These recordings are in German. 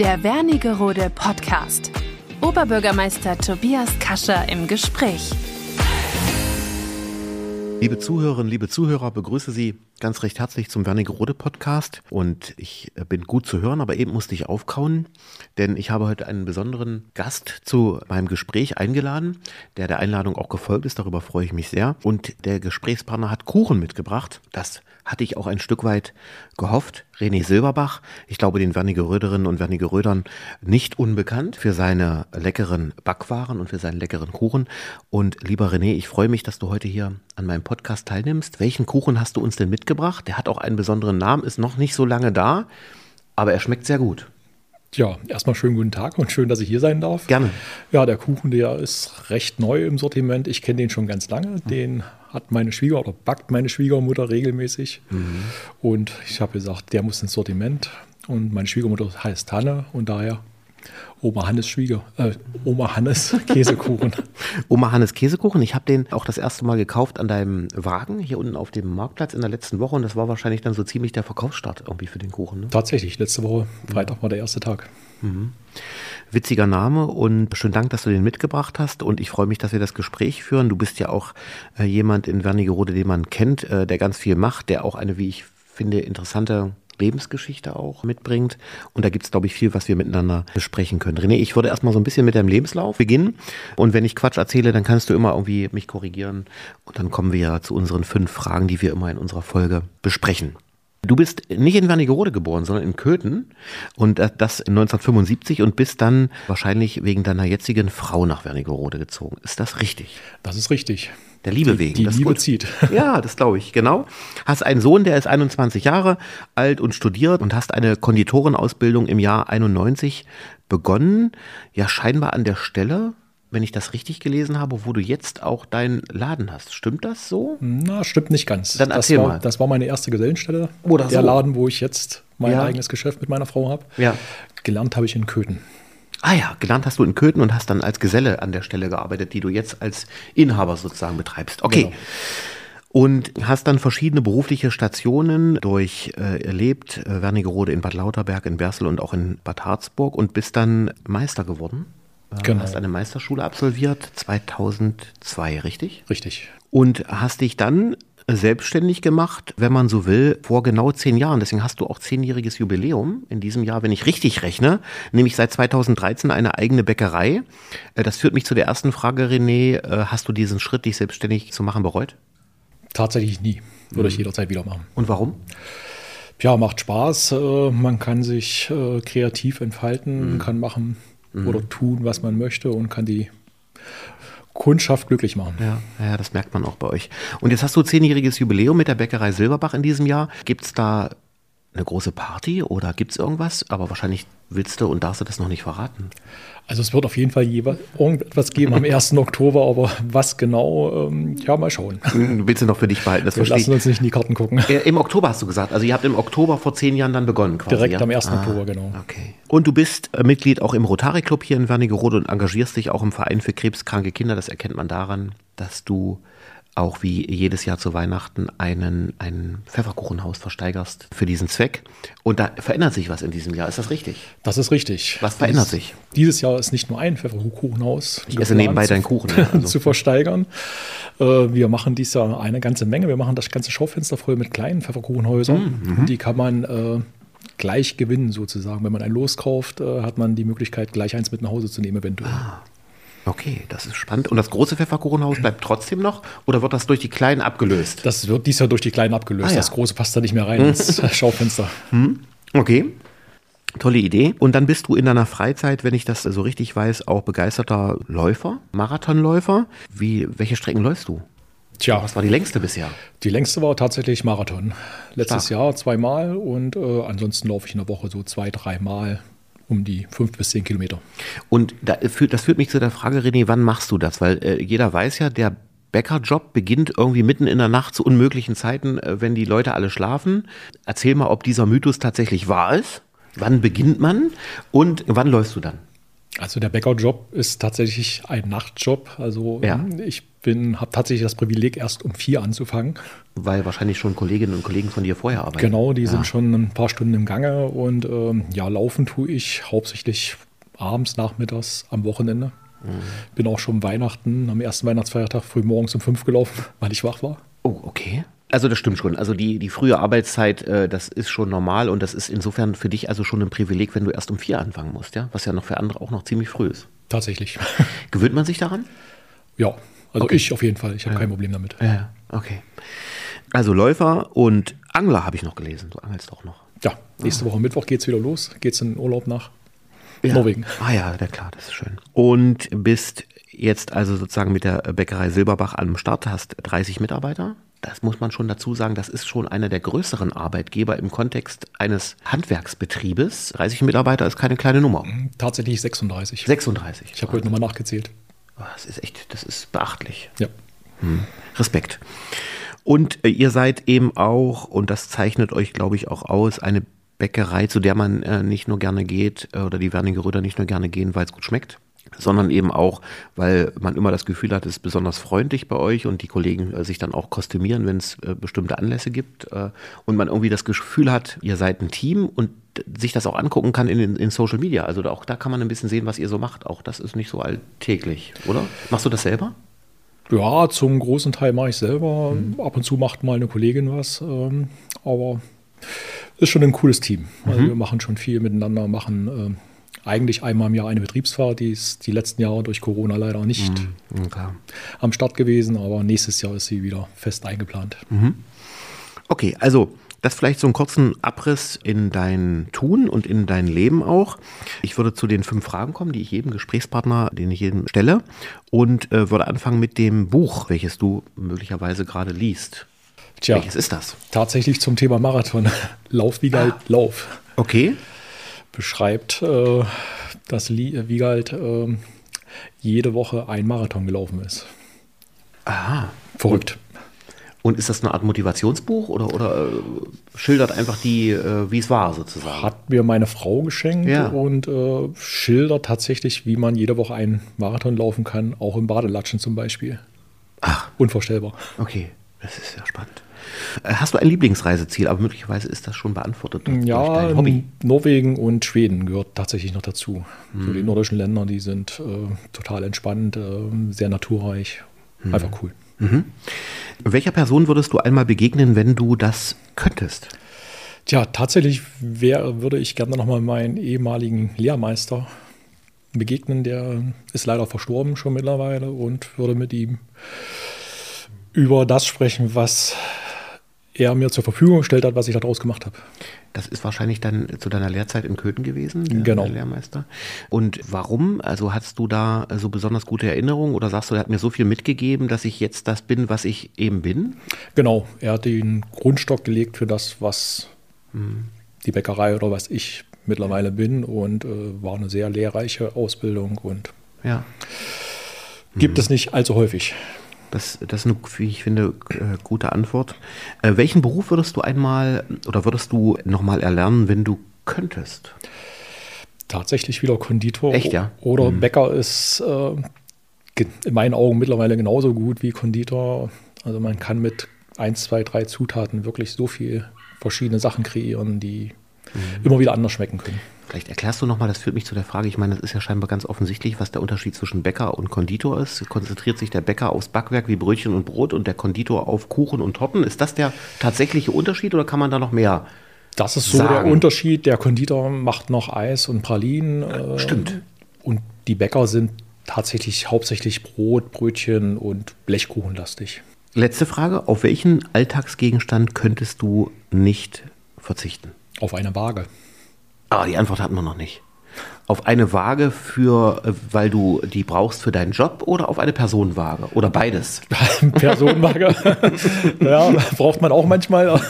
Der Wernigerode Podcast. Oberbürgermeister Tobias Kascher im Gespräch. Liebe Zuhörerinnen, liebe Zuhörer, begrüße Sie ganz recht herzlich zum Wernigerode Podcast. Und ich bin gut zu hören, aber eben musste ich aufkauen, denn ich habe heute einen besonderen Gast zu meinem Gespräch eingeladen, der der Einladung auch gefolgt ist. Darüber freue ich mich sehr. Und der Gesprächspartner hat Kuchen mitgebracht. Das hatte ich auch ein Stück weit gehofft. René Silberbach, ich glaube den Wernigeröderinnen und Wernigerödern nicht unbekannt für seine leckeren Backwaren und für seinen leckeren Kuchen. Und lieber René, ich freue mich, dass du heute hier an meinem Podcast teilnimmst. Welchen Kuchen hast du uns denn mitgebracht? Der hat auch einen besonderen Namen, ist noch nicht so lange da, aber er schmeckt sehr gut. Ja, erstmal schönen guten Tag und schön, dass ich hier sein darf. Gerne. Ja, der Kuchen, der ist recht neu im Sortiment. Ich kenne den schon ganz lange. Den hat meine Schwieger oder backt meine Schwiegermutter regelmäßig. Mhm. Und ich habe gesagt, der muss ins Sortiment. Und meine Schwiegermutter heißt Hanne und daher Oma Hannes Schwieger, äh, Oma Hannes Käsekuchen. Oma Hannes Käsekuchen, ich habe den auch das erste Mal gekauft an deinem Wagen hier unten auf dem Marktplatz in der letzten Woche und das war wahrscheinlich dann so ziemlich der Verkaufsstart irgendwie für den Kuchen. Ne? Tatsächlich, letzte Woche, Freitag war der erste Tag. Mhm. Witziger Name und schönen Dank, dass du den mitgebracht hast und ich freue mich, dass wir das Gespräch führen. Du bist ja auch äh, jemand in Wernigerode, den man kennt, äh, der ganz viel macht, der auch eine, wie ich finde, interessante Lebensgeschichte auch mitbringt. Und da gibt es, glaube ich, viel, was wir miteinander besprechen können. René, ich würde erstmal so ein bisschen mit deinem Lebenslauf beginnen. Und wenn ich Quatsch erzähle, dann kannst du immer irgendwie mich korrigieren. Und dann kommen wir ja zu unseren fünf Fragen, die wir immer in unserer Folge besprechen. Du bist nicht in Wernigerode geboren, sondern in Köthen und das 1975 und bist dann wahrscheinlich wegen deiner jetzigen Frau nach Wernigerode gezogen. Ist das richtig? Das ist richtig. Der Liebe wegen. Die das Liebe zieht. Ja, das glaube ich, genau. Hast einen Sohn, der ist 21 Jahre alt und studiert und hast eine Konditorenausbildung im Jahr 91 begonnen. Ja, scheinbar an der Stelle, wenn ich das richtig gelesen habe, wo du jetzt auch deinen Laden hast. Stimmt das so? Na, stimmt nicht ganz. Dann erzähl das war, mal. Das war meine erste Gesellenstelle. Oder der so. Laden, wo ich jetzt mein Ja. eigenes Geschäft mit meiner Frau habe. Ja. Gelernt habe ich in Köthen. Ah ja, gelernt hast du in Köthen und hast dann als Geselle an der Stelle gearbeitet, die du jetzt als Inhaber sozusagen betreibst. Okay. Genau. Und hast dann verschiedene berufliche Stationen durcherlebt, äh, Wernigerode in Bad Lauterberg, in Bersel und auch in Bad Harzburg und bist dann Meister geworden. Äh, Genau. Hast eine Meisterschule absolviert, 2002, richtig? Richtig. Und hast dich dann selbstständig gemacht, wenn man so will, vor genau zehn Jahren. Deswegen hast du auch zehnjähriges Jubiläum in diesem Jahr, wenn ich richtig rechne, nämlich seit 2013 eine eigene Bäckerei. Äh, Das führt mich zu der ersten Frage, René. Äh, Hast du diesen Schritt, dich selbstständig zu machen, bereut? Tatsächlich nie. Würde Mhm. ich jederzeit wieder machen. Und warum? Ja, macht Spaß. Man kann sich kreativ entfalten, kann machen oder tun, was man möchte und kann die Kundschaft glücklich machen. Ja, ja, das merkt man auch bei euch. Und jetzt hast du zehnjähriges Jubiläum mit der Bäckerei Silberbach in diesem Jahr. Gibt es da eine große Party oder gibt es irgendwas? Aber wahrscheinlich willst du und darfst du das noch nicht verraten. Also es wird auf jeden Fall irgendetwas geben am 1. Oktober, aber was genau, ähm, ja, mal schauen. Willst du noch für dich behalten? Das Wir verstehe lassen uns nicht in die Karten gucken. Äh, Im Oktober hast du gesagt. Also ihr habt im Oktober vor zehn Jahren dann begonnen quasi. Direkt ja? am 1. Ah, Oktober, genau. Okay. Und du bist äh, Mitglied auch im Rotary Club hier in Wernigerode und engagierst dich auch im Verein für krebskranke Kinder. Das erkennt man daran, dass du auch wie jedes Jahr zu Weihnachten einen, ein Pfefferkuchenhaus versteigerst für diesen Zweck. Und da verändert sich was in diesem Jahr. Ist das richtig? Das ist richtig. Was verändert Dies- sich? Dieses Jahr ist nicht nur ein Pfefferkuchenhaus. Ich esse nebenbei deinen Kuchen. Also. zu versteigern. Äh, Wir machen dieses Jahr eine ganze Menge. Wir machen das ganze Schaufenster voll mit kleinen Pfefferkuchenhäusern. Mhm, Und die kann man äh, gleich gewinnen sozusagen. Wenn man ein Los kauft, äh, hat man die Möglichkeit, gleich eins mit nach Hause zu nehmen eventuell. Ah. Okay, das ist spannend. Und das große Pfefferkuchenhaus bleibt trotzdem noch? Oder wird das durch die kleinen abgelöst? Das wird dieses Jahr durch die kleinen abgelöst. Ah, ja. Das große passt da nicht mehr rein ins Schaufenster. Okay. Tolle Idee. Und dann bist du in deiner Freizeit, wenn ich das so richtig weiß, auch begeisterter Läufer, Marathonläufer. Wie, welche Strecken läufst du? Tja, Was war die längste bisher? die längste war tatsächlich Marathon. Letztes Stark. Jahr zweimal und äh, ansonsten laufe ich in der Woche so zwei, dreimal um die fünf bis zehn Kilometer. Und da, führt- das führt mich zu der Frage, René, wann machst du das? Weil äh, jeder weiß ja, der Bäckerjob beginnt irgendwie mitten in der Nacht zu unmöglichen Zeiten, äh, wenn die Leute alle schlafen. Erzähl mal, ob dieser Mythos tatsächlich wahr ist. Wann beginnt man und wann läufst du dann? Also der Bäckerjob ist tatsächlich ein Nachtjob. Also Ja. ich bin, habe tatsächlich das Privileg, erst um vier anzufangen. Weil wahrscheinlich schon Kolleginnen und Kollegen von dir vorher arbeiten. Genau, die ja. sind schon ein paar Stunden im Gange und ähm, ja, laufen tue ich hauptsächlich abends, nachmittags, am Wochenende. Mhm. Bin auch schon Weihnachten, am ersten Weihnachtsfeiertag früh morgens um fünf gelaufen, weil ich wach war. Oh, okay. Also das stimmt schon. Also die, die frühe Arbeitszeit, äh, das ist schon normal und das ist insofern für dich also schon ein Privileg, wenn du erst um vier anfangen musst, ja? Was ja noch für andere auch noch ziemlich früh ist. Tatsächlich. Gewöhnt man sich daran? ja, also ich auf jeden Fall. Ich habe kein Problem damit. Ja, okay. Also Läufer und Angler habe ich noch gelesen. Du angelst auch noch. Ja, nächste Woche Mittwoch geht's wieder los. Geht's in den Urlaub nach Ja. Norwegen. Ah ja, ja, klar, das ist schön. Und bist jetzt also sozusagen mit der Bäckerei Silberbach am Start, hast 30 Mitarbeiter. Das muss man schon dazu sagen, das ist schon einer der größeren Arbeitgeber im Kontext eines Handwerksbetriebes. 30 Mitarbeiter ist keine kleine Nummer. Tatsächlich 36. 36. Ich habe heute nochmal nachgezählt. Oh, Das ist echt, das ist beachtlich. Ja. Respekt. Und äh, ihr seid eben auch, und das zeichnet euch, glaube ich, auch aus, eine Bäckerei, zu der man äh, nicht nur gerne geht, äh, oder die Wernigeröder nicht nur gerne gehen, weil es gut schmeckt, sondern eben auch, weil man immer das Gefühl hat, es ist besonders freundlich bei euch und die Kollegen äh, sich dann auch kostümieren, wenn es äh, bestimmte Anlässe gibt äh, und man irgendwie das Gefühl hat, ihr seid ein Team und sich das auch angucken kann in, in, Social Media. Also auch da kann man ein bisschen sehen, was ihr so macht. Auch das ist nicht so alltäglich, oder? Machst du das selber? Ja, zum großen Teil mache ich selber. Mhm. Ab und zu macht mal eine Kollegin was. Ähm, aber ist schon ein cooles Team. Mhm. Also wir machen schon viel miteinander, machen ähm, eigentlich einmal im Jahr eine Betriebsfahrt. Die ist die letzten Jahre durch Corona leider nicht Ja, klar. am Start gewesen, aber nächstes Jahr ist sie wieder fest eingeplant. Mhm. Okay, also das vielleicht so einen kurzen Abriss in dein Tun und in dein Leben auch. Ich würde zu den fünf Fragen kommen, die ich jedem Gesprächspartner, den ich jedem stelle, und äh, würde anfangen mit dem Buch, welches du möglicherweise gerade liest. Tja, Welches ist das? tatsächlich zum Thema Marathon. Lauf, Wiegald, Ah. Lauf. Okay. Beschreibt, äh, dass Li- Wiegald äh, jede Woche ein Marathon gelaufen ist. Aha. Verrückt. Und ist das eine Art Motivationsbuch oder, oder äh, schildert einfach die, äh, wie es war sozusagen? Hat mir meine Frau geschenkt Ja. und äh, schildert tatsächlich, wie man jede Woche einen Marathon laufen kann, auch im Badelatschen zum Beispiel. Ach, Unvorstellbar. okay. Das ist ja spannend. Äh, Hast du ein Lieblingsreiseziel? Aber möglicherweise ist das schon beantwortet Ja, dein Hobby. Norwegen und Schweden gehört tatsächlich noch dazu. Mhm. So die nordischen Länder, die sind äh, total entspannt, äh, sehr naturreich. Mhm. Einfach cool. Welcher Person würdest du einmal begegnen, wenn du das könntest? Tja, tatsächlich wär, würde ich gerne nochmal meinen ehemaligen Lehrmeister begegnen. Der ist leider verstorben schon mittlerweile und würde mit ihm über das sprechen, was er mir zur Verfügung gestellt hat, was ich daraus gemacht habe. Das ist wahrscheinlich dann zu deiner Lehrzeit in Köthen gewesen, der, Genau. der Lehrmeister. Und warum? Also hast du da so besonders gute Erinnerungen oder sagst du, er hat mir so viel mitgegeben, dass ich jetzt das bin, was ich eben bin? Genau, er hat den Grundstock gelegt für das, was die Bäckerei oder was ich mittlerweile bin und äh, war eine sehr lehrreiche Ausbildung und Ja. gibt es nicht allzu häufig. Das, das ist eine, wie ich finde, äh, gute Antwort. Äh, welchen Beruf würdest du einmal oder würdest du nochmal erlernen, wenn du könntest? Tatsächlich wieder Konditor Echt, ja? oder Bäcker ist äh, in meinen Augen mittlerweile genauso gut wie Konditor. Also man kann mit 1, 2, 3 Zutaten wirklich so viel verschiedene Sachen kreieren, die immer wieder anders schmecken können. Vielleicht erklärst du nochmal, das führt mich zu der Frage, ich meine, das ist ja scheinbar ganz offensichtlich, was der Unterschied zwischen Bäcker und Konditor ist. Konzentriert sich der Bäcker aufs Backwerk wie Brötchen und Brot und der Konditor auf Kuchen und Torten? Ist das der tatsächliche Unterschied oder kann man da noch mehr? Das ist so Sagen. der Unterschied. Der Konditor macht noch Eis und Pralinen. Äh, Stimmt. Und die Bäcker sind tatsächlich hauptsächlich Brot, Brötchen und Blechkuchenlastig. Letzte Frage, auf welchen Alltagsgegenstand könntest du nicht verzichten? Auf eine Waage. Ah, die Antwort hatten wir noch nicht. Auf eine Waage für, äh, weil du die brauchst für deinen Job oder auf eine Personenwaage oder beides? Personenwaage. ja, braucht man auch manchmal.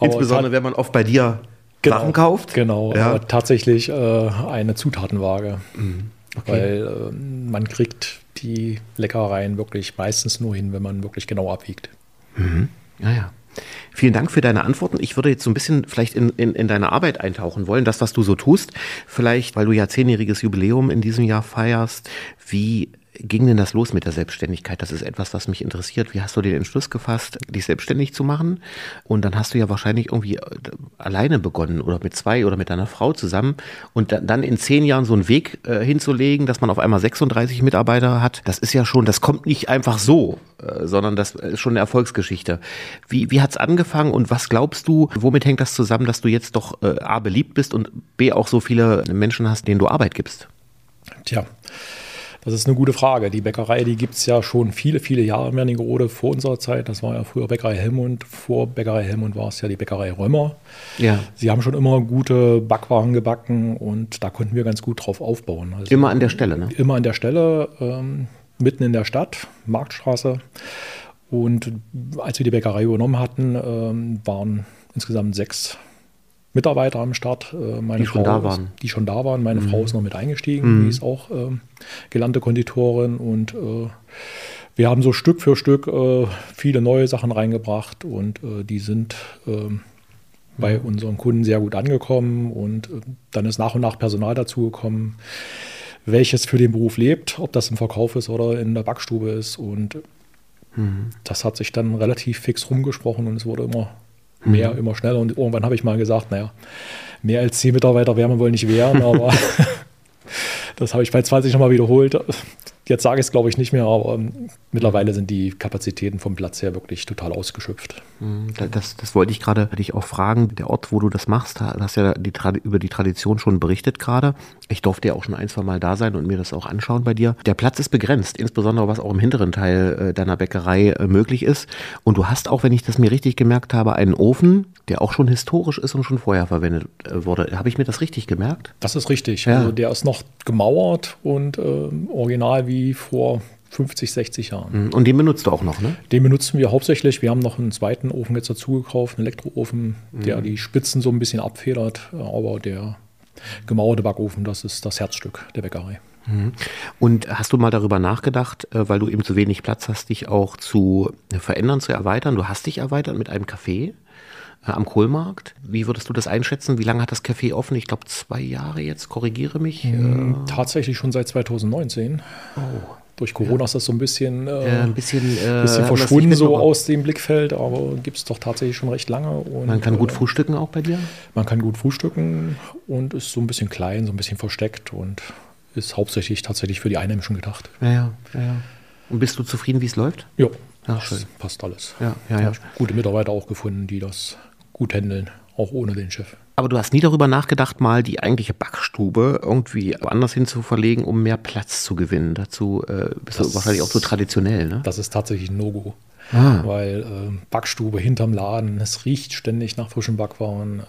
Insbesondere, wenn man oft bei dir Genau, Sachen kauft. Genau, Ja. tatsächlich äh, eine Zutatenwaage. Mhm. Weil äh, man kriegt die Leckereien wirklich meistens nur hin, wenn man wirklich genau abwiegt. Ja, ja. Vielen Dank für deine Antworten. Ich würde jetzt so ein bisschen vielleicht in, in, in deine Arbeit eintauchen wollen, das, was du so tust. Vielleicht, weil du ja zehnjähriges Jubiläum in diesem Jahr feierst. Wie ging denn das los mit der Selbstständigkeit? Das ist etwas, was mich interessiert. Wie hast du den Entschluss gefasst, dich selbstständig zu machen? Und dann hast du ja wahrscheinlich irgendwie äh, alleine begonnen oder mit zwei oder mit deiner Frau zusammen und dann in zehn Jahren so einen Weg äh, hinzulegen, dass man auf einmal 36 Mitarbeiter hat. Das ist ja schon, das kommt nicht einfach so, äh, sondern das ist schon eine Erfolgsgeschichte. Wie, wie hat es angefangen und was glaubst du, womit hängt das zusammen, dass du jetzt doch äh, A beliebt bist und B auch so viele Menschen hast, denen du Arbeit gibst? Tja. Das ist eine gute Frage. Die Bäckerei, die gibt es ja schon viele, viele Jahre in Wernigerode vor unserer Zeit. Das war ja früher Bäckerei Helmund. Vor Bäckerei Helmund war es ja die Bäckerei Römer. Ja. Sie haben schon immer gute Backwaren gebacken und da konnten wir ganz gut drauf aufbauen. Also immer an der Stelle, ne? Immer an der Stelle, ähm, mitten in der Stadt, Marktstraße. Und als wir die Bäckerei übernommen hatten, ähm, waren insgesamt sechs Mitarbeiter am Start. Äh, meine die Frau schon da waren. die schon da waren. Meine mhm. Frau ist noch mit eingestiegen. Mhm. Die ist auch äh, gelernte Konditorin und äh, wir haben so Stück für Stück äh, viele neue Sachen reingebracht und äh, die sind ähm, bei mhm. unseren Kunden sehr gut angekommen und äh, dann ist nach und nach Personal dazugekommen, welches für den Beruf lebt, ob das im Verkauf ist oder in der Backstube ist und mhm. das hat sich dann relativ fix rumgesprochen und es wurde immer mehr, mhm. immer schneller. Und irgendwann habe ich mal gesagt, naja, mehr als zehn Mitarbeiter werden wir wohl nicht werden, aber das habe ich bei 20 nochmal wiederholt. Jetzt sage ich es, glaube ich, nicht mehr, aber ähm, mittlerweile sind die Kapazitäten vom Platz her wirklich total ausgeschöpft. Mhm, das, das wollte ich gerade dich auch fragen. Der Ort, wo du das machst, da hast ja die, über die Tradition schon berichtet gerade. Ich durfte ja auch schon ein, zwei Mal da sein und mir das auch anschauen bei dir. Der Platz ist begrenzt, insbesondere was auch im hinteren Teil äh, deiner Bäckerei äh, möglich ist. Und du hast auch, wenn ich das mir richtig gemerkt habe, einen Ofen, der auch schon historisch ist und schon vorher verwendet äh, wurde. Habe ich mir das richtig gemerkt? Das ist richtig. Ja. Also der ist noch gemauert und äh, original wie wie vor 50, 60 Jahren. Mhm. Und den benutzt du auch noch, ne? Den benutzen wir hauptsächlich. Wir haben noch einen zweiten Ofen jetzt dazu gekauft, einen Elektroofen, der mhm. die Spitzen so ein bisschen abfedert. Aber der gemauerte Backofen, das ist das Herzstück der Bäckerei. Mhm. Und hast du mal darüber nachgedacht, äh, weil du eben zu wenig Platz hast, dich auch zu verändern, zu erweitern? Du hast dich erweitert mit einem Café äh, am Kohlmarkt. Wie würdest du das einschätzen? Wie lange hat das Café offen? Ich glaube zwei Jahre jetzt, korrigiere mich. Mhm, äh, tatsächlich schon seit 2019. Oh. Durch Corona ja. ist das so ein bisschen, äh, ein bisschen, äh, bisschen verschwunden so aus dem Blickfeld, aber gibt es doch tatsächlich schon recht lange. Und, man kann gut äh, frühstücken auch bei dir? Man kann gut frühstücken und ist so ein bisschen klein, so ein bisschen versteckt und ist hauptsächlich tatsächlich für die Einheimischen gedacht. Ja, ja, ja. Und bist du zufrieden, wie es läuft? Ja, Ach, schön. passt alles. Ja, ja, ja. Gute Mitarbeiter auch gefunden, die das gut handeln, auch ohne den Chef. Aber du hast nie darüber nachgedacht, mal die eigentliche Backstube irgendwie woanders hin zu verlegen, um mehr Platz zu gewinnen. Dazu äh, bist das, du wahrscheinlich auch so traditionell, ne? Das ist tatsächlich ein No-Go. Ah. Weil äh, Backstube hinterm Laden, es riecht ständig nach frischen Backwaren.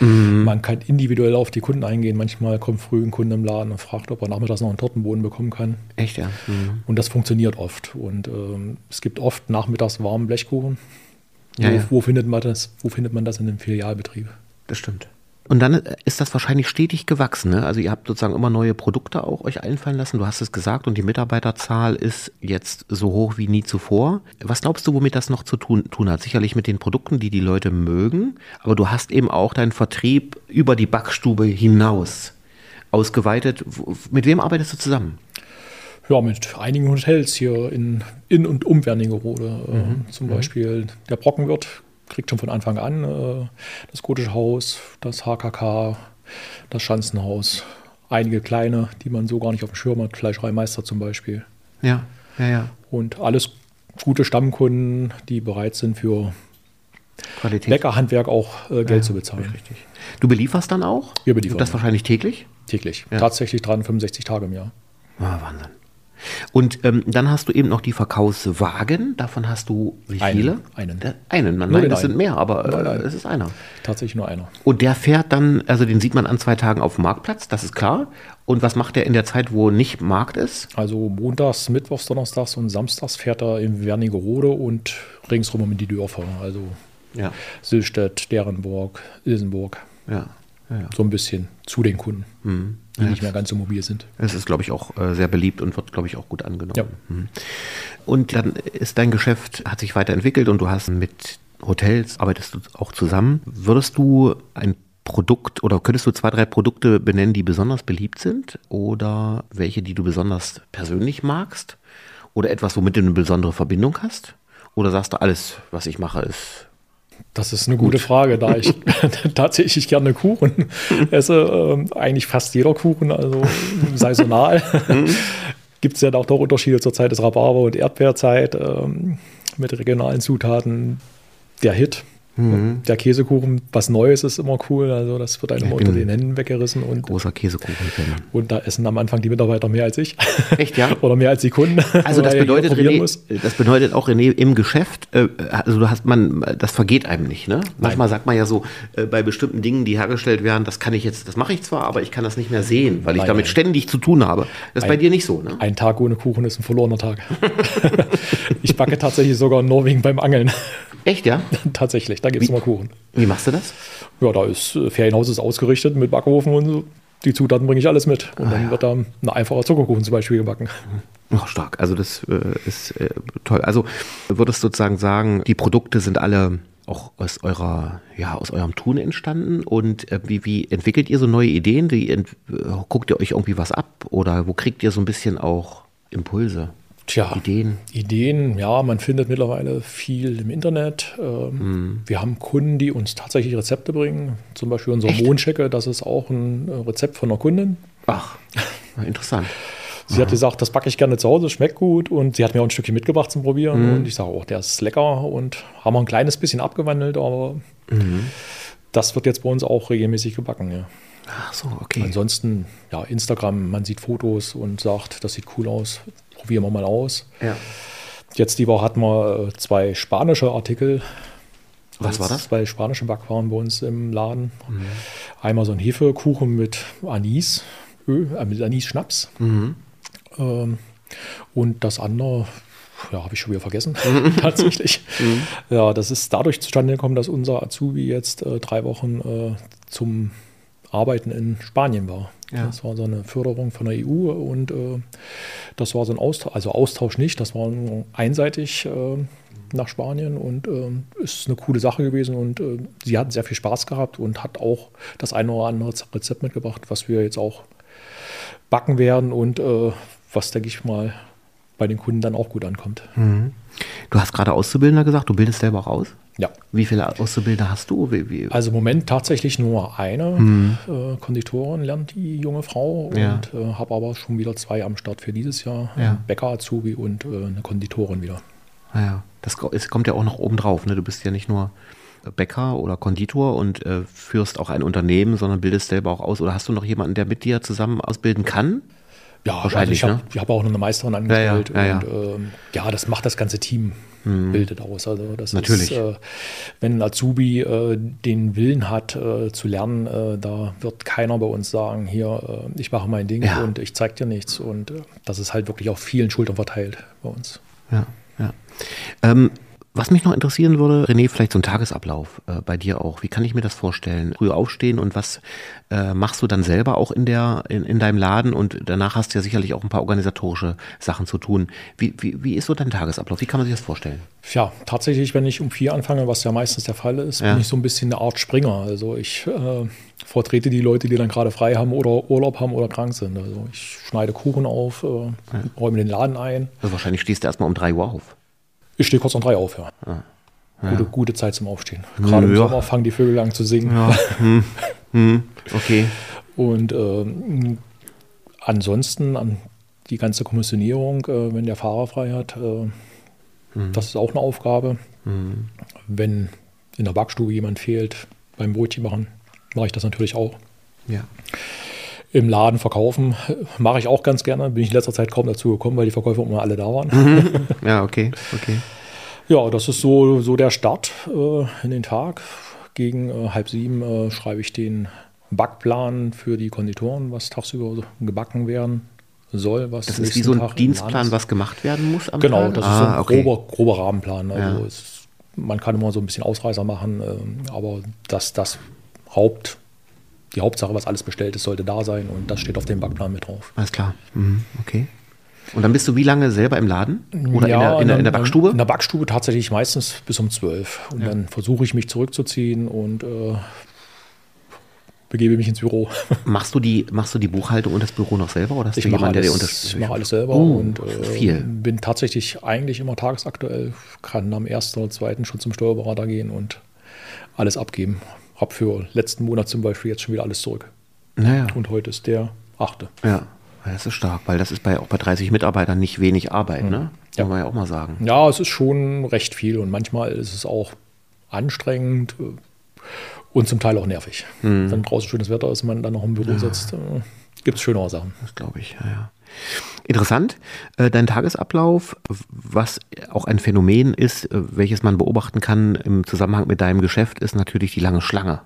Äh, mhm. Man kann individuell auf die Kunden eingehen. Manchmal kommt früh ein Kunde im Laden und fragt, ob er nachmittags noch einen Tortenboden bekommen kann. Echt, ja. Mhm. Und das funktioniert oft. Und ähm, es gibt oft nachmittags warmen Blechkuchen. Ja, wo, ja. wo, findet man das, wo findet man das in einem Filialbetrieb? Das stimmt. Und dann ist das wahrscheinlich stetig gewachsen. Ne? Also ihr habt sozusagen immer neue Produkte auch euch einfallen lassen. Du hast es gesagt und die Mitarbeiterzahl ist jetzt so hoch wie nie zuvor. Was glaubst du, womit das noch zu tun, tun hat? Sicherlich mit den Produkten, die die Leute mögen. Aber du hast eben auch deinen Vertrieb über die Backstube hinaus ausgeweitet. Mit wem arbeitest du zusammen? Ja, mit einigen Hotels hier in, in und um Wernigerode. Mhm. Äh, zum mhm. Beispiel der Brockenwirt kriegt schon von Anfang an äh, das Gotische Haus, das HKK, das Schanzenhaus, einige kleine, die man so gar nicht auf dem Schirm hat, Fleischereimeister zum Beispiel. Ja, ja, ja. Und alles gute Stammkunden, die bereit sind für Qualität. Leckerhandwerk auch äh, Geld ja, zu bezahlen. Richtig. Du belieferst dann auch? Wir beliefern. Und das wahrscheinlich täglich? Täglich. Ja. Tatsächlich 365 Tage im Jahr. Ah, Wahnsinn. Und ähm, dann hast du eben noch die Verkaufswagen. Davon hast du wie viele? Einen. Der, einen. Man, nein, das sind mehr, aber äh, es ist einer. Tatsächlich nur einer. Und der fährt dann, also den sieht man an zwei Tagen auf dem Marktplatz, das ist klar. Und was macht er in der Zeit, wo nicht Markt ist? Also montags, mittwochs, donnerstags und samstags fährt er in Wernigerode und ringsrum um die Dörfer. Also ja. Sillstedt, Derenburg, Ilsenburg. Ja. Ja, So ein bisschen zu den Kunden, mhm. die ja, nicht mehr ganz so mobil sind. Es ist, glaube ich, auch äh, sehr beliebt und wird, glaube ich, auch gut angenommen. Ja. Mhm. Und dann ist dein Geschäft, hat sich weiterentwickelt und du hast mit Hotels arbeitest du auch zusammen. Würdest du ein Produkt oder könntest du zwei, drei Produkte benennen, die besonders beliebt sind oder welche, die du besonders persönlich magst oder etwas, womit du eine besondere Verbindung hast? Oder sagst du, alles, was ich mache, ist das ist eine gute Frage, da ich tatsächlich gerne Kuchen esse. Äh, eigentlich fast jeder Kuchen, also saisonal. Mhm. Gibt es ja auch noch Unterschiede zur Zeit des Rhabarber- und Erdbeerzeit ähm, mit regionalen Zutaten. Der Hit Mhm. Der Käsekuchen, was Neues ist immer cool. Also das wird einem unter den Händen weggerissen. Und, großer Käsekuchen. Und da essen am Anfang die Mitarbeiter mehr als ich. Echt, ja? Oder mehr als die Kunden. Also das bedeutet, René, das bedeutet auch, René, im Geschäft, äh, also du hast man, das vergeht einem nicht. Ne? Manchmal sagt man ja so, äh, bei bestimmten Dingen, die hergestellt werden, das kann ich jetzt, das mache ich zwar, aber ich kann das nicht mehr sehen, weil ich nein, damit ständig zu tun habe. Das ist ein, bei dir nicht so, ne? Ein Tag ohne Kuchen ist ein verlorener Tag. ich backe tatsächlich sogar in Norwegen beim Angeln. Echt, ja? tatsächlich, da gibt es immer Kuchen. Wie machst du das? Ja, da ist äh, Ferienhaus ist ausgerichtet mit Backofen und so. Die Zutaten bringe ich alles mit. Und ah, dann ja. wird da ein einfacher Zuckerkuchen zum Beispiel gebacken. Ach, stark. Also das äh, ist äh, toll. Also würdest du sozusagen sagen, die Produkte sind alle auch aus eurer, ja, aus eurem Tun entstanden und äh, wie, wie entwickelt ihr so neue Ideen? Wie, äh, guckt ihr euch irgendwie was ab oder wo kriegt ihr so ein bisschen auch Impulse? Tja, Ideen. Ideen, ja, man findet mittlerweile viel im Internet. Ähm, hm. Wir haben Kunden, die uns tatsächlich Rezepte bringen. Zum Beispiel unser Mondschecke, das ist auch ein äh, Rezept von einer Kundin. Ach, interessant. Sie Aha. hat gesagt, das backe ich gerne zu Hause, schmeckt gut. Und sie hat mir auch ein Stückchen mitgebracht zum Probieren. Mhm. Und ich sage, oh, der ist lecker. Und haben wir ein kleines bisschen abgewandelt, aber mhm. das wird jetzt bei uns auch regelmäßig gebacken. Ja. Ach so, okay. Ansonsten, ja, Instagram, man sieht Fotos und sagt, das sieht cool aus probieren wir mal aus. Ja. Jetzt die Woche hatten wir äh, zwei spanische Artikel. Was war das? Zwei spanische Backwaren bei uns im Laden. Mhm. Einmal so ein Hefekuchen mit Anis, äh, mit Anis-Schnaps. Mhm. Ähm, und das andere, ja, habe ich schon wieder vergessen, tatsächlich. Mhm. Ja, das ist dadurch zustande gekommen, dass unser Azubi jetzt äh, drei Wochen äh, zum Arbeiten in Spanien war. Ja. Das war so eine Förderung von der EU und äh, das war so ein Austausch, also Austausch nicht, das war einseitig äh, nach Spanien und äh, ist eine coole Sache gewesen und äh, sie hat sehr viel Spaß gehabt und hat auch das eine oder andere Rezept mitgebracht, was wir jetzt auch backen werden und äh, was, denke ich mal, bei den Kunden dann auch gut ankommt. Mhm. Du hast gerade Auszubildender gesagt, du bildest selber auch aus? Ja. Wie viele Auszubildende hast du? Wie, wie? Also im Moment tatsächlich nur eine hm. äh, Konditorin lernt die junge Frau und ja. äh, habe aber schon wieder zwei am Start für dieses Jahr. Ja. Bäcker Azubi und äh, eine Konditorin wieder. Naja, das es kommt ja auch noch oben drauf. Ne? Du bist ja nicht nur Bäcker oder Konditor und äh, führst auch ein Unternehmen, sondern bildest selber auch aus. Oder hast du noch jemanden, der mit dir zusammen ausbilden kann? Ja, wahrscheinlich. Also ich habe ne? hab auch noch eine Meisterin angestellt. Ja, ja, ja, und ähm, ja, das macht das ganze Team mhm. bildet aus. Also das Natürlich. Ist, äh, wenn ein Azubi äh, den Willen hat äh, zu lernen, äh, da wird keiner bei uns sagen, hier, äh, ich mache mein Ding ja. und ich zeige dir nichts. Und äh, das ist halt wirklich auf vielen Schultern verteilt bei uns. Ja, ja. Ähm, was mich noch interessieren würde, René, vielleicht so ein Tagesablauf äh, bei dir auch. Wie kann ich mir das vorstellen? Früh aufstehen und was äh, machst du dann selber auch in, der, in, in deinem Laden? Und danach hast du ja sicherlich auch ein paar organisatorische Sachen zu tun. Wie, wie, wie ist so dein Tagesablauf? Wie kann man sich das vorstellen? Ja, tatsächlich, wenn ich um vier anfange, was ja meistens der Fall ist, ja. bin ich so ein bisschen eine Art Springer. Also ich äh, vertrete die Leute, die dann gerade frei haben oder Urlaub haben oder krank sind. Also ich schneide Kuchen auf, äh, ja. räume den Laden ein. Also wahrscheinlich stehst du erstmal um drei Uhr auf. Ich stehe kurz um drei auf, ja. Ah. Ja. Gute, gute, Zeit zum Aufstehen. Gerade ja. im Sommer fangen die Vögel an zu singen. Ja. Hm. Hm. Okay. Und ähm, ansonsten an die ganze Kommissionierung, äh, wenn der Fahrer frei hat, äh, hm. das ist auch eine Aufgabe. Hm. Wenn in der Backstube jemand fehlt beim Brötchen machen, mache ich das natürlich auch. Ja. Im Laden verkaufen mache ich auch ganz gerne. Bin ich in letzter Zeit kaum dazu gekommen, weil die Verkäufer immer alle da waren. Mhm. Ja, okay, okay. Ja, das ist so, so der Start äh, in den Tag. Gegen äh, halb sieben äh, schreibe ich den Backplan für die Konditoren, was tagsüber gebacken werden soll. Was das ist wie so ein Tag Dienstplan, was gemacht werden muss am Genau, Tag? das ah, ist so ein ah, okay. grober, grober Rahmenplan. Also ja. es, man kann immer so ein bisschen Ausreißer machen, ähm, aber das, das Haupt die Hauptsache, was alles bestellt ist, sollte da sein und das steht auf dem Backplan mit drauf. Alles klar. Mhm. Okay. Und dann bist du wie lange selber im Laden? Oder ja, in, der, in, der, in, der, Backstube? In der Backstube tatsächlich meistens bis um zwölf. Und ja. dann versuche ich mich zurückzuziehen und äh, begebe mich ins Büro. Machst du die, machst du die Buchhaltung und das Büro noch selber oder hast ich du jemanden, der dir unterstützt? Ich mache alles selber uh, und äh, viel. bin tatsächlich eigentlich immer tagesaktuell, kann am ersten oder zweiten schon zum Steuerberater gehen und alles abgeben. Hab für letzten Monat zum Beispiel jetzt schon wieder alles zurück. Naja. Und heute ist der achte. Ja. Das ist stark, weil das ist bei, auch bei 30 Mitarbeitern nicht wenig Arbeit, mhm. ne? Ja. Kann man ja auch mal sagen. Ja, es ist schon recht viel und manchmal ist es auch anstrengend äh, und zum Teil auch nervig. Mhm. Wenn draußen schönes Wetter ist, man dann noch im Büro ja. sitzt, äh, gibt es schönere Sachen. Das glaube ich, ja, ja. Interessant, äh, dein Tagesablauf, was auch ein Phänomen ist, welches man beobachten kann im Zusammenhang mit deinem Geschäft, ist natürlich die lange Schlange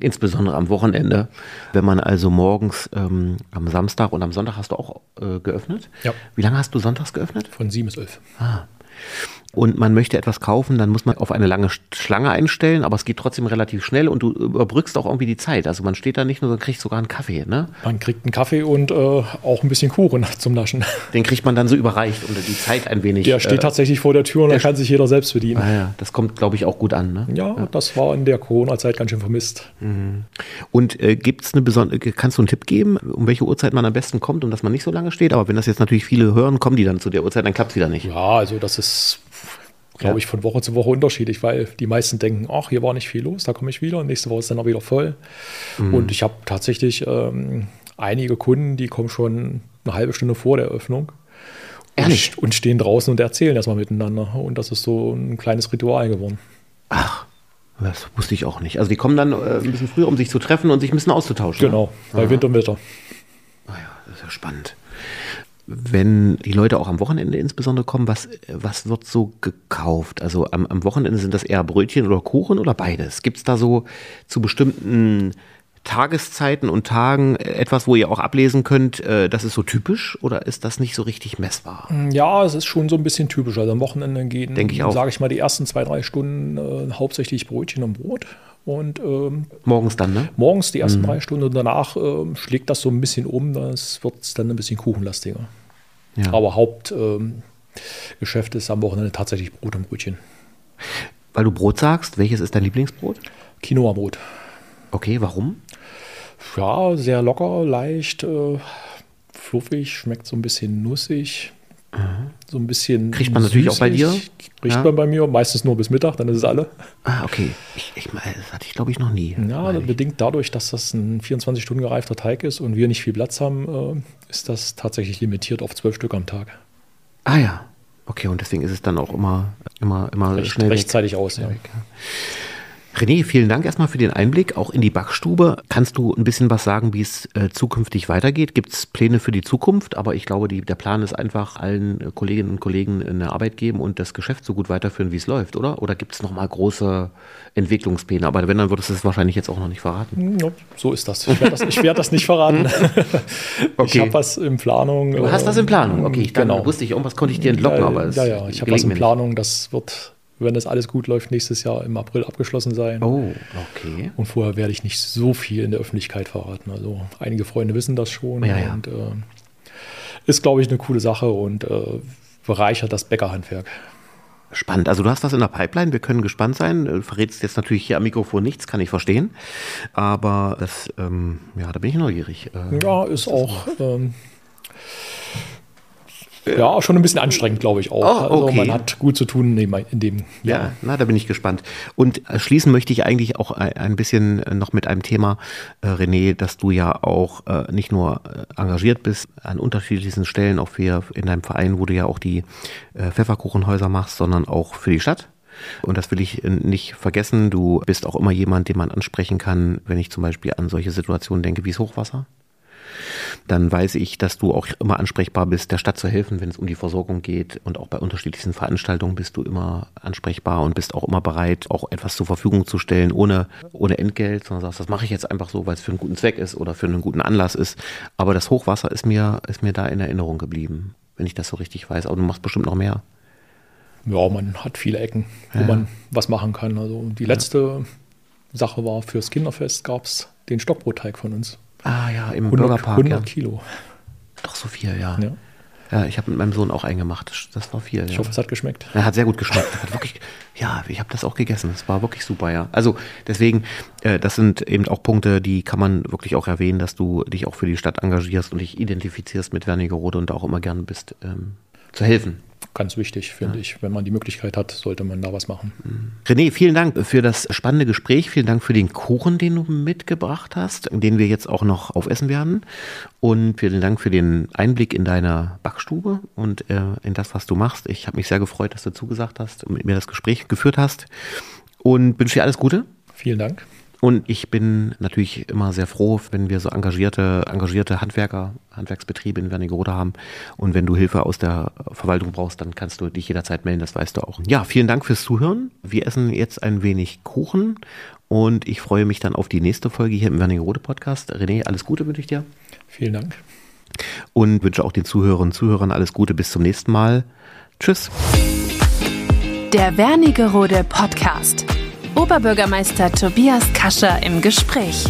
insbesondere am Wochenende. Wenn man also morgens ähm, am Samstag und am Sonntag hast du auch äh, geöffnet. Ja. Wie lange hast du sonntags geöffnet? Von sieben bis elf. Ah und man möchte etwas kaufen, dann muss man auf eine lange Schlange einstellen, aber es geht trotzdem relativ schnell und du überbrückst auch irgendwie die Zeit. Also man steht da nicht nur, man kriegt sogar einen Kaffee, ne? Man kriegt einen Kaffee und äh, auch ein bisschen Kuchen zum Naschen. Den kriegt man dann so überreicht und die Zeit ein wenig. Der steht äh, tatsächlich vor der Tür und da kann sich jeder selbst bedienen. Ah ja, das kommt, glaube ich, auch gut an, ne? Ja, ja. das war in der Corona-Zeit ganz schön vermisst. Mhm. Und äh, gibt es eine besondere, kannst du einen Tipp geben, um welche Uhrzeit man am besten kommt und dass man nicht so lange steht? Aber wenn das jetzt natürlich viele hören, kommen die dann zu der Uhrzeit, dann klappt es wieder nicht. Ja, also das ist glaube ich, von Woche zu Woche unterschiedlich, weil die meisten denken, ach, hier war nicht viel los, da komme ich wieder und nächste Woche ist dann auch wieder voll. Mhm. Und ich habe tatsächlich ähm, einige Kunden, die kommen schon eine halbe Stunde vor der Öffnung. Ehrlich? Und, und stehen draußen und erzählen erstmal miteinander. Und das ist so ein kleines Ritual geworden. Ach, das wusste ich auch nicht. Also die kommen dann äh, ein bisschen früher, um sich zu treffen und sich ein bisschen auszutauschen. Genau, ne? bei Wind und Wetter. Ah ja, das ist ja spannend wenn die Leute auch am Wochenende insbesondere kommen, was, was wird so gekauft? Also am, am Wochenende sind das eher Brötchen oder Kuchen oder beides? Gibt es da so zu bestimmten Tageszeiten und Tagen etwas, wo ihr auch ablesen könnt, äh, das ist so typisch oder ist das nicht so richtig messbar? Ja, es ist schon so ein bisschen typisch. Also am Wochenende gehen, sage ich mal, die ersten zwei, drei Stunden äh, hauptsächlich Brötchen und Brot. Und ähm, morgens dann, ne? Morgens die ersten mhm. drei Stunden und danach äh, schlägt das so ein bisschen um. Das wird dann ein bisschen kuchenlastiger. Ja. Aber Hauptgeschäft ähm, ist am Wochenende tatsächlich Brot und Brötchen. Weil du Brot sagst, welches ist dein Lieblingsbrot? Quinoa-Brot. Okay, warum? Ja, sehr locker, leicht, äh, fluffig, schmeckt so ein bisschen nussig. So ein bisschen. Kriegt man natürlich auch bei dir? Riecht ja. man bei mir, meistens nur bis Mittag, dann ist es alle. Ah, okay. Ich, ich, das hatte ich, glaube ich, noch nie. Ja, bedingt dadurch, dass das ein 24 Stunden gereifter Teig ist und wir nicht viel Platz haben, äh, ist das tatsächlich limitiert auf zwölf Stück am Tag. Ah ja. Okay, und deswegen ist es dann auch immer, immer, immer Recht, schnell. Rechtzeitig weg. aus, ja. Weg, ja. René, vielen Dank erstmal für den Einblick, auch in die Backstube. Kannst du ein bisschen was sagen, wie es äh, zukünftig weitergeht? Gibt es Pläne für die Zukunft? Aber ich glaube, die, der Plan ist einfach, allen äh, Kolleginnen und Kollegen eine Arbeit geben und das Geschäft so gut weiterführen, wie es läuft, oder? Oder gibt es nochmal große Entwicklungspläne? Aber wenn, dann würdest du es wahrscheinlich jetzt auch noch nicht verraten. Ja, so ist das. Ich werde das, werd das nicht verraten. okay. Ich habe was in Planung. Du hast was in Planung? Okay, ich genau. wusste ich, irgendwas konnte ich dir entlocken, aber es Ja, ja, ich habe was in Planung, das wird wenn das alles gut läuft, nächstes Jahr im April abgeschlossen sein. Oh, okay. Und vorher werde ich nicht so viel in der Öffentlichkeit verraten. Also einige Freunde wissen das schon ja, ja. und äh, ist, glaube ich, eine coole Sache und äh, bereichert das Bäckerhandwerk. Spannend. Also du hast was in der Pipeline, wir können gespannt sein. Du verrätst jetzt natürlich hier am Mikrofon nichts, kann ich verstehen. Aber das, ähm, ja, da bin ich neugierig. Äh, ja, ist auch. Ähm, ja, schon ein bisschen anstrengend, glaube ich auch. Oh, okay. Also man hat gut zu tun in dem. Ja, ja, na, da bin ich gespannt. Und schließen möchte ich eigentlich auch ein bisschen noch mit einem Thema, äh, René, dass du ja auch äh, nicht nur äh, engagiert bist an unterschiedlichsten Stellen, auch für in deinem Verein, wo du ja auch die Pfefferkuchenhäuser machst, sondern auch für die Stadt. Und das will ich nicht vergessen. Du bist auch immer jemand, den man ansprechen kann, wenn ich zum Beispiel an solche Situationen denke wie das Hochwasser dann weiß ich, dass du auch immer ansprechbar bist, der Stadt zu helfen, wenn es um die Versorgung geht. Und auch bei unterschiedlichsten Veranstaltungen bist du immer ansprechbar und bist auch immer bereit, auch etwas zur Verfügung zu stellen, ohne, ohne Entgelt, sondern sagst, das mache ich jetzt einfach so, weil es für einen guten Zweck ist oder für einen guten Anlass ist. Aber das Hochwasser ist mir, ist mir da in Erinnerung geblieben, wenn ich das so richtig weiß. Aber du machst bestimmt noch mehr. Ja, man hat viele Ecken, wo ja. man was machen kann. Also die letzte ja. Sache war fürs Kinderfest gab es den Stockbrotteig von uns. Ah ja, im 100, Bürgerpark. 100 ja. Kilo. Doch so viel, ja. ja. Ja, ich habe mit meinem Sohn auch eingemacht. Das, war viel. Ich ja. hoffe, es hat geschmeckt. Er hat sehr gut geschmeckt. Hat wirklich, ja, ich habe das auch gegessen. Es war wirklich super, ja. Also deswegen, äh, das sind eben auch Punkte, die kann man wirklich auch erwähnen, dass du dich auch für die Stadt engagierst und dich identifizierst mit Wernigerode und da auch immer gerne bist, ähm, zu helfen. Ganz wichtig, finde Ja. ich. Wenn man die Möglichkeit hat, sollte man da was machen. René, vielen Dank für das spannende Gespräch. Vielen Dank für den Kuchen, den du mitgebracht hast, den wir jetzt auch noch aufessen werden. Und vielen Dank für den Einblick in deine Backstube und äh, in das, was du machst. Ich habe mich sehr gefreut, dass du zugesagt hast und mit mir das Gespräch geführt hast. Und wünsche dir alles Gute. Vielen Dank. Und ich bin natürlich immer sehr froh, wenn wir so engagierte, engagierte Handwerker, Handwerksbetriebe in Wernigerode haben. Und wenn du Hilfe aus der Verwaltung brauchst, dann kannst du dich jederzeit melden, das weißt du auch. Ja, vielen Dank fürs Zuhören. Wir essen jetzt ein wenig Kuchen und ich freue mich dann auf die nächste Folge hier im Wernigerode Podcast. René, alles Gute wünsche ich dir Vielen Dank. und wünsche auch den Zuhörerinnen und Zuhörern alles Gute. Bis zum nächsten Mal. Tschüss. Der Wernigerode Podcast. Oberbürgermeister Tobias Kascher im Gespräch.